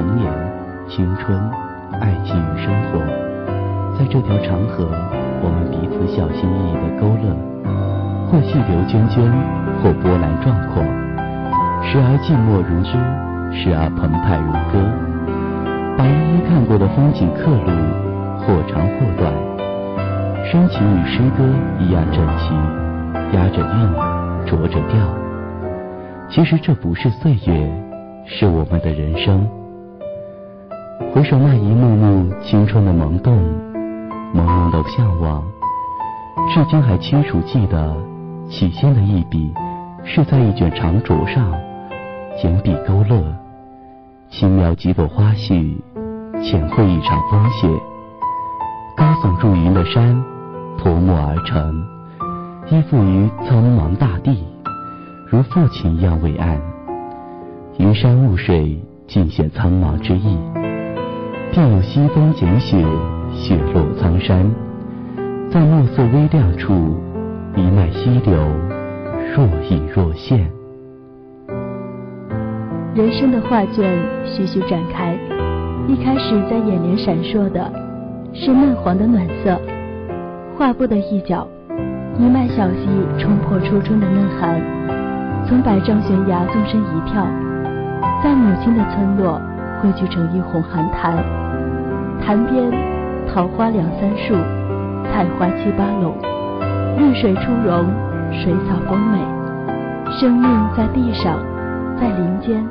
童年、青春、爱情与生活，在这条长河，我们彼此小心翼翼的勾勒，或细流涓涓，或波澜壮阔，时而静默如诗，时而澎湃如歌，把一一看过的风景刻录，或长或短，深情与诗歌一样整齐，押着韵，着着调。其实这不是岁月，是我们的人生。回首那一幕幕青春的萌动，朦胧的向往，至今还清楚记得，起先的一笔是在一卷长轴上，简笔勾勒，轻描几朵花絮，浅绘一场风雪。高耸入云的山，泼墨而成，依附于苍茫大地。如父亲一样伟岸，云山雾水尽显苍茫之意，便有西风剪雪，雪落苍山，在暮色微亮处，一脉溪流，若隐若现。人生的画卷徐徐展开，一开始在眼帘闪烁的是嫩黄的暖色，画布的一角，一脉小溪冲破初春的嫩寒。从百丈悬崖纵身一跳，在母亲的村落汇聚成一泓寒潭。潭边桃花两三树，菜花七八垄，绿水初融，水草丰美。生命在地上，在林间，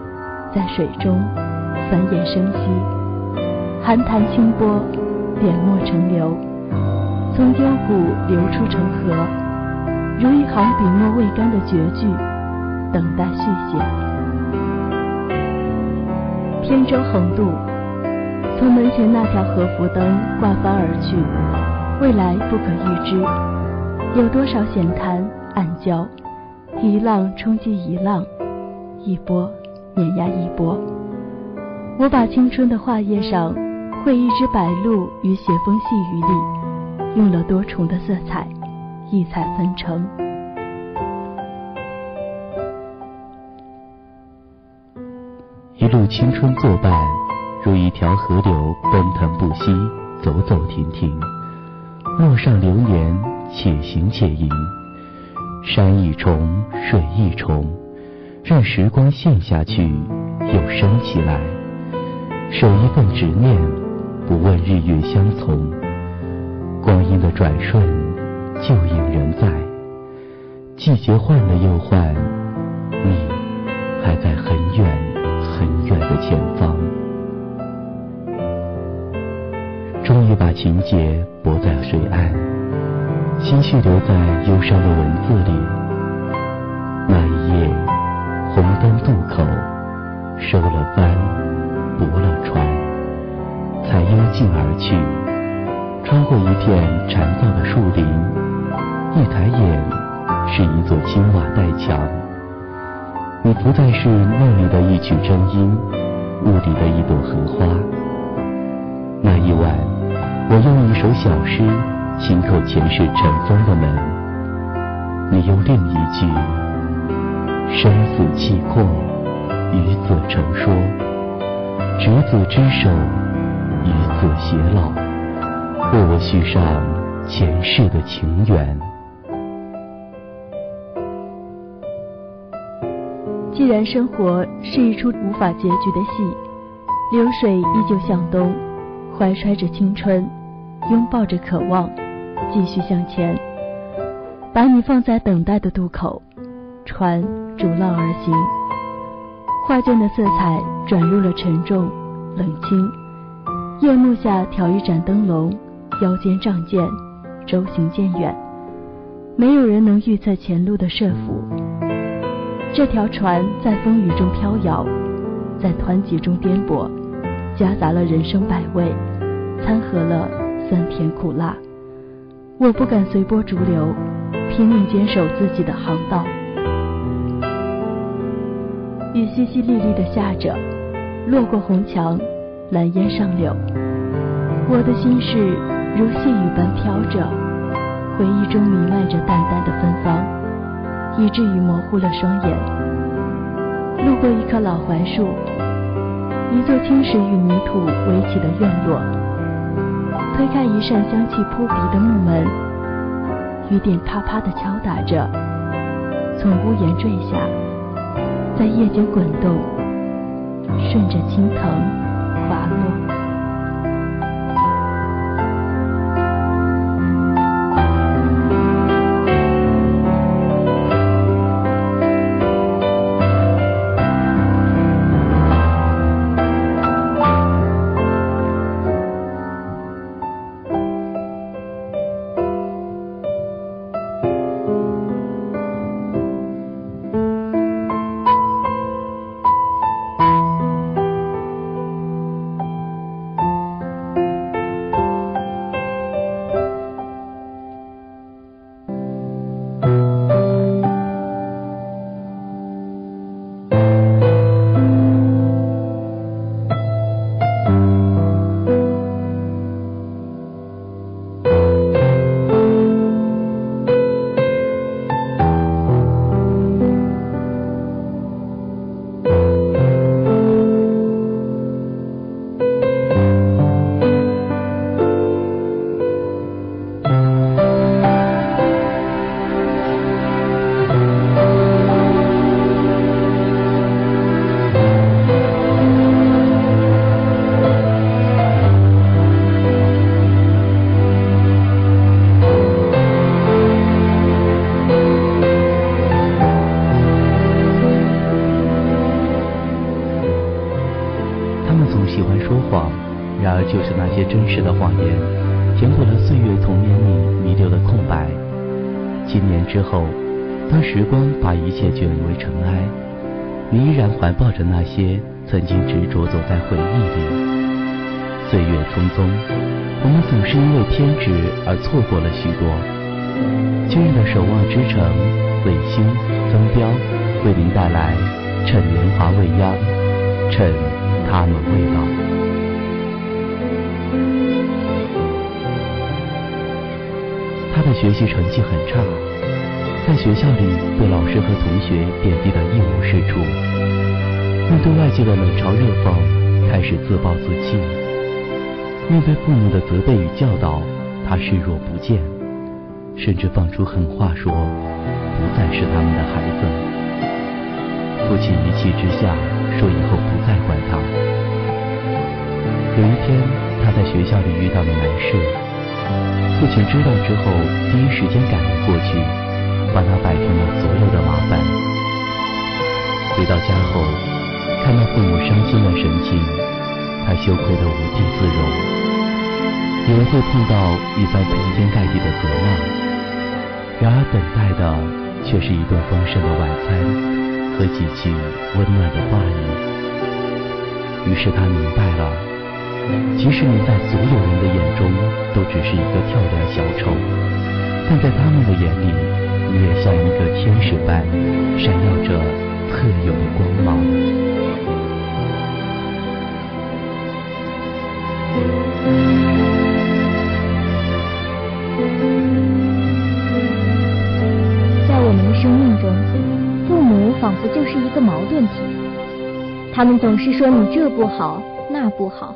在水中繁衍生息。寒潭清波，点墨成流，从幽谷流出成河，如一行笔墨未干的绝句。等待续写。扁舟横渡，从门前那条河浮灯挂帆而去，未来不可预知。有多少险滩暗礁，一浪冲击一浪，一波碾压一波。我把青春的画页上绘一只白鹭于斜风细雨里，用了多重的色彩，异彩纷呈。一路青春作伴，如一条河流奔腾不息，走走停停。陌上流年，且行且吟。山一重，水一重，任时光陷下去，又升起来。守一份执念，不问日月相从。光阴的转瞬，旧影仍在。季节换了又换，你还在很远。很远的前方，终于把情节泊在了水岸，心绪留在忧伤的文字里。那一夜，红灯渡口，收了帆，泊了船，才幽静而去。穿过一片缠绕的树林，一抬眼，是一座青瓦黛墙。你不再是梦里的一曲真音，雾里的一朵荷花。那一晚，我用一首小诗轻叩前世尘封的门，你用另一句生死契阔，与子成说，执子之手，与子偕老，为我续上前世的情缘。既然生活是一出无法结局的戏，流水依旧向东，怀揣着青春，拥抱着渴望，继续向前。把你放在等待的渡口，船逐浪而行。画卷的色彩转入了沉重、冷清。夜幕下挑一盏灯笼，腰间仗剑，舟行渐远。没有人能预测前路的设伏。这条船在风雨中飘摇，在湍急中颠簸，夹杂了人生百味，掺和了酸甜苦辣。我不敢随波逐流，拼命坚守自己的航道。雨淅淅沥沥的下着，落过红墙，蓝烟上柳。我的心事如细雨般飘着，回忆中弥漫着淡淡的芬芳。以至于模糊了双眼。路过一棵老槐树，一座青石与泥土围起的院落，推开一扇香气扑鼻的木门，雨点啪啪地敲打着，从屋檐坠下，在夜间滚动，顺着青藤滑落。真实的谎言，填补了岁月童年里弥留的空白。几年之后，当时光把一切卷为尘埃，你依然怀抱着那些曾经执着走在回忆里。岁月匆匆，我们总是因为偏执而错过了许多。今日的守望之城，卫星增标，为您带来：趁年华未央，趁他们未老。他的学习成绩很差，在学校里被老师和同学贬低得一无是处。面对外界的冷嘲热讽，开始自暴自弃。面对父母的责备与教导，他视若不见，甚至放出狠话说不再是他们的孩子。父亲一气之下说以后不再管他。有一天，他在学校里遇到了难事。父亲知道之后，第一时间赶了过去，帮他摆平了所有的麻烦。回到家后，看到父母伤心的神情，他羞愧得无地自容。以为会碰到一番铺天盖地的责骂，然而等待的却是一顿丰盛的晚餐和几句温暖的话语。于是他明白了。即使你在所有人的眼中都只是一个跳梁小丑，但在他们的眼里，你也像一个天使般闪耀着特有的光芒。在我们的生命中，父母仿佛就是一个矛盾体，他们总是说你这不好，那不好。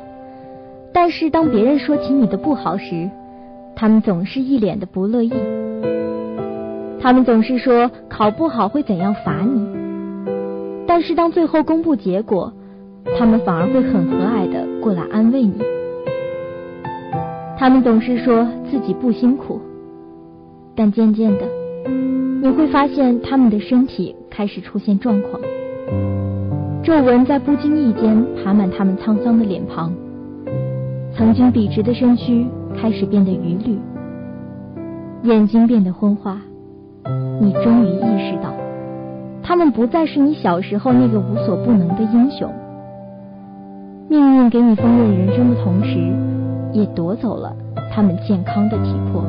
但是当别人说起你的不好时，他们总是一脸的不乐意。他们总是说考不好会怎样罚你，但是当最后公布结果，他们反而会很和蔼的过来安慰你。他们总是说自己不辛苦，但渐渐的，你会发现他们的身体开始出现状况，皱纹在不经意间爬满他们沧桑的脸庞。曾经笔直的身躯开始变得余绿，眼睛变得昏花。你终于意识到，他们不再是你小时候那个无所不能的英雄。命运给你丰润人生的同时，也夺走了他们健康的体魄。